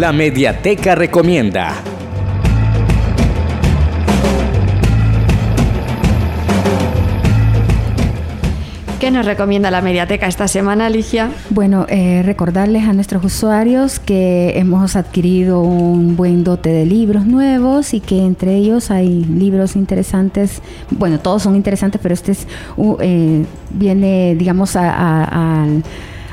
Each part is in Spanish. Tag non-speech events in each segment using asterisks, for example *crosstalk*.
La Mediateca Recomienda. ¿Qué nos recomienda la Mediateca esta semana, Ligia? Bueno, eh, recordarles a nuestros usuarios que hemos adquirido un buen dote de libros nuevos y que entre ellos hay libros interesantes. Bueno, todos son interesantes, pero este es, eh, viene, digamos, al,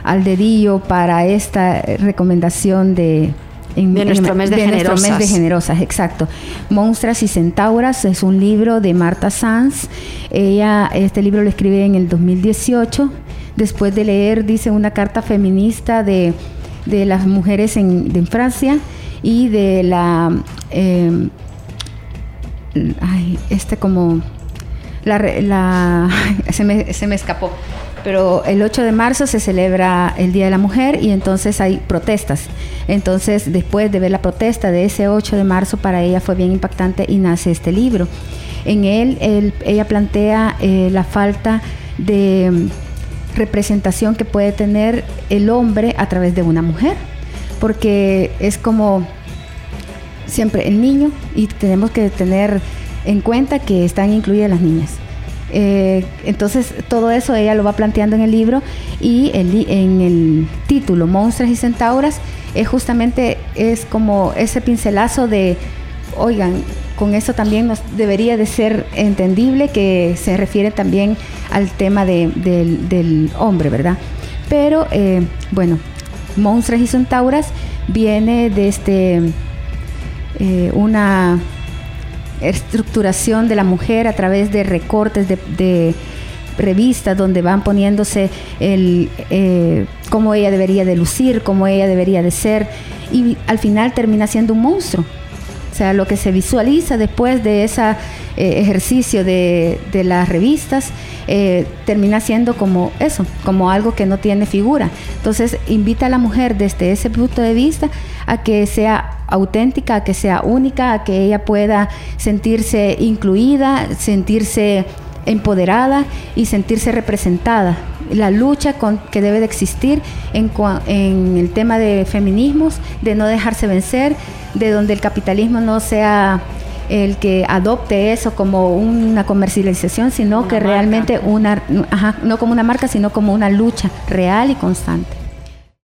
al dedillo para esta recomendación de en, de nuestro mes de, generosas. mes de generosas, exacto. Monstras y Centauras es un libro de Marta Sanz. Ella, este libro lo escribe en el 2018. Después de leer, dice, una carta feminista de, las mujeres en, Francia y de la... Eh, ay, este como... La, la *laughs* se, me, se me escapó pero el 8 de marzo se celebra el Día de la Mujer y entonces hay protestas. Entonces, después de ver la protesta de ese 8 de marzo, para ella fue bien impactante y nace este libro. En él, ella plantea eh, la falta de mm, representación que puede tener el hombre a través de una mujer, porque es como siempre el niño y tenemos que tener en cuenta que están incluidas las niñas. Eh, entonces todo eso ella lo va planteando en el libro y en el título Monstruos y Centauras es justamente es como ese pincelazo de, oigan, con eso también nos debería de ser entendible que se refiere también al tema del hombre, ¿verdad? Pero eh, bueno, Monstruos y Centauras viene desde este, eh, una estructuración de la mujer a través de recortes de, revistas donde van poniéndose el eh, cómo ella debería de lucir, cómo ella debería de ser y al final termina siendo un monstruo. O sea, lo que se visualiza después de ese eh, ejercicio de, de, las revistas eh, termina siendo como eso, como algo que no tiene figura. Entonces invita a la mujer desde ese punto de vista a que sea auténtica, a que sea única, a que ella pueda sentirse incluida, sentirse empoderada y sentirse representada. La lucha con, que debe de existir en, en el tema de feminismos, de no dejarse vencer, de donde el capitalismo no sea el que adopte eso como una comercialización, sino que realmente una, no como una marca, sino como una lucha real y constante.